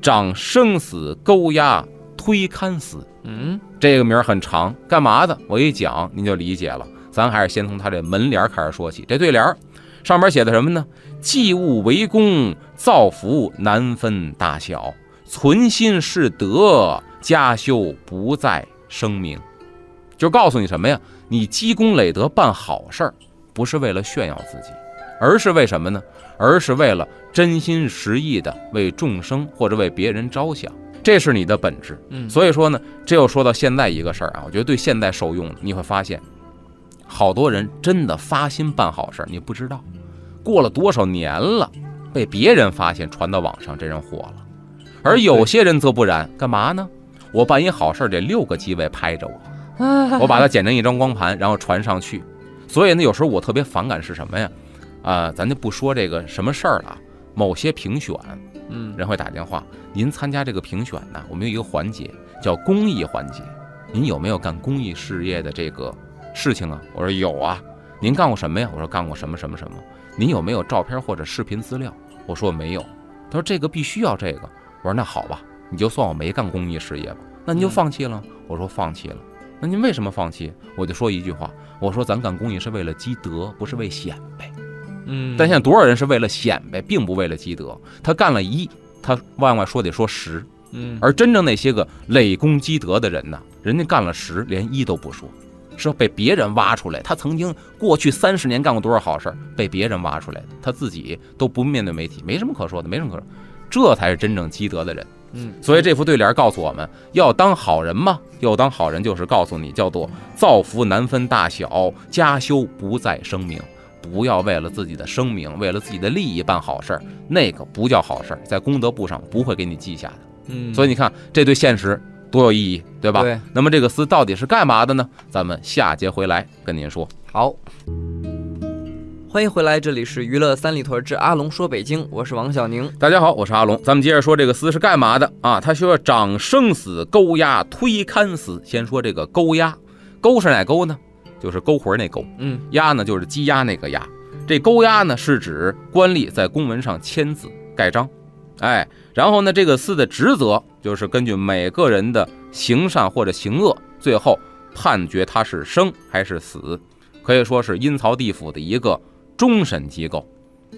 长生死勾押推勘死，嗯，这个名儿很长，干嘛的？我一讲您就理解了。咱还是先从他这门帘开始说起。这对联儿上面写的什么呢？祭物为公，造福难分大小；存心是德，家修不在声名。就告诉你什么呀？你积功累德办好事儿，不是为了炫耀自己。而是为什么呢？而是为了真心实意的为众生或者为别人着想，这是你的本质。嗯，所以说呢，这又说到现在一个事儿啊，我觉得对现在受用。你会发现，好多人真的发心办好事儿，你不知道，过了多少年了，被别人发现传到网上，这人火了。而有些人则不然，干嘛呢？我办一好事儿，得六个机位拍着我，我把它剪成一张光盘，然后传上去。所以呢，有时候我特别反感是什么呀？啊，咱就不说这个什么事儿了。某些评选，嗯，人会打电话，您参加这个评选呢，我们有一个环节叫公益环节，您有没有干公益事业的这个事情啊？我说有啊。您干过什么呀？我说干过什么什么什么。您有没有照片或者视频资料？我说我没有。他说这个必须要这个。我说那好吧，你就算我没干公益事业吧。那您就放弃了？我说放弃了。那您为什么放弃？我就说一句话，我说咱干公益是为了积德，不是为显摆。嗯，但现在多少人是为了显摆，并不为了积德。他干了一，他往外说得说十。嗯，而真正那些个累功积德的人呢，人家干了十，连一都不说，是被别人挖出来。他曾经过去三十年干过多少好事，被别人挖出来的，他自己都不面对媒体，没什么可说的，没什么可说。这才是真正积德的人。嗯，所以这副对联告诉我们要当好人嘛，要当好人就是告诉你，叫做造福难分大小，家修不在声名。不要为了自己的声名，为了自己的利益办好事儿，那个不叫好事儿，在功德簿上不会给你记下的。嗯，所以你看，这对现实多有意义，对吧？对。那么这个司到底是干嘛的呢？咱们下节回来跟您说。好，欢迎回来，这里是娱乐三里屯之阿龙说北京，我是王小宁。大家好，我是阿龙。咱们接着说这个司是干嘛的啊？他需要长生死勾押推勘司。先说这个勾押，勾是哪勾呢？就是勾魂那勾，嗯，押呢就是鸡鸭那个押，这勾押呢是指官吏在公文上签字盖章，哎，然后呢这个司的职责就是根据每个人的行善或者行恶，最后判决他是生还是死，可以说是阴曹地府的一个终审机构。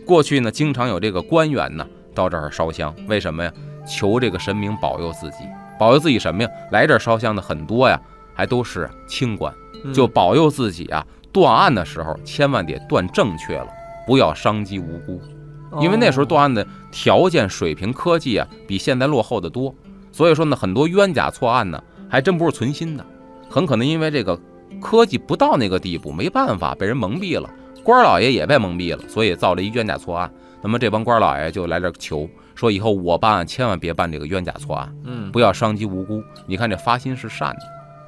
过去呢经常有这个官员呢到这儿烧香，为什么呀？求这个神明保佑自己，保佑自己什么呀？来这儿烧香的很多呀，还都是清官。就保佑自己啊！断案的时候千万得断正确了，不要伤及无辜。因为那时候断案的条件、水平、科技啊，比现在落后的多。所以说呢，很多冤假错案呢，还真不是存心的，很可能因为这个科技不到那个地步，没办法被人蒙蔽了，官老爷也被蒙蔽了，所以造了一冤假错案。那么这帮官老爷就来这求说，以后我办案千万别办这个冤假错案，嗯，不要伤及无辜。你看这发心是善的。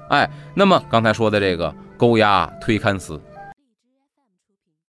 哎，那么刚才说的这个勾压推勘司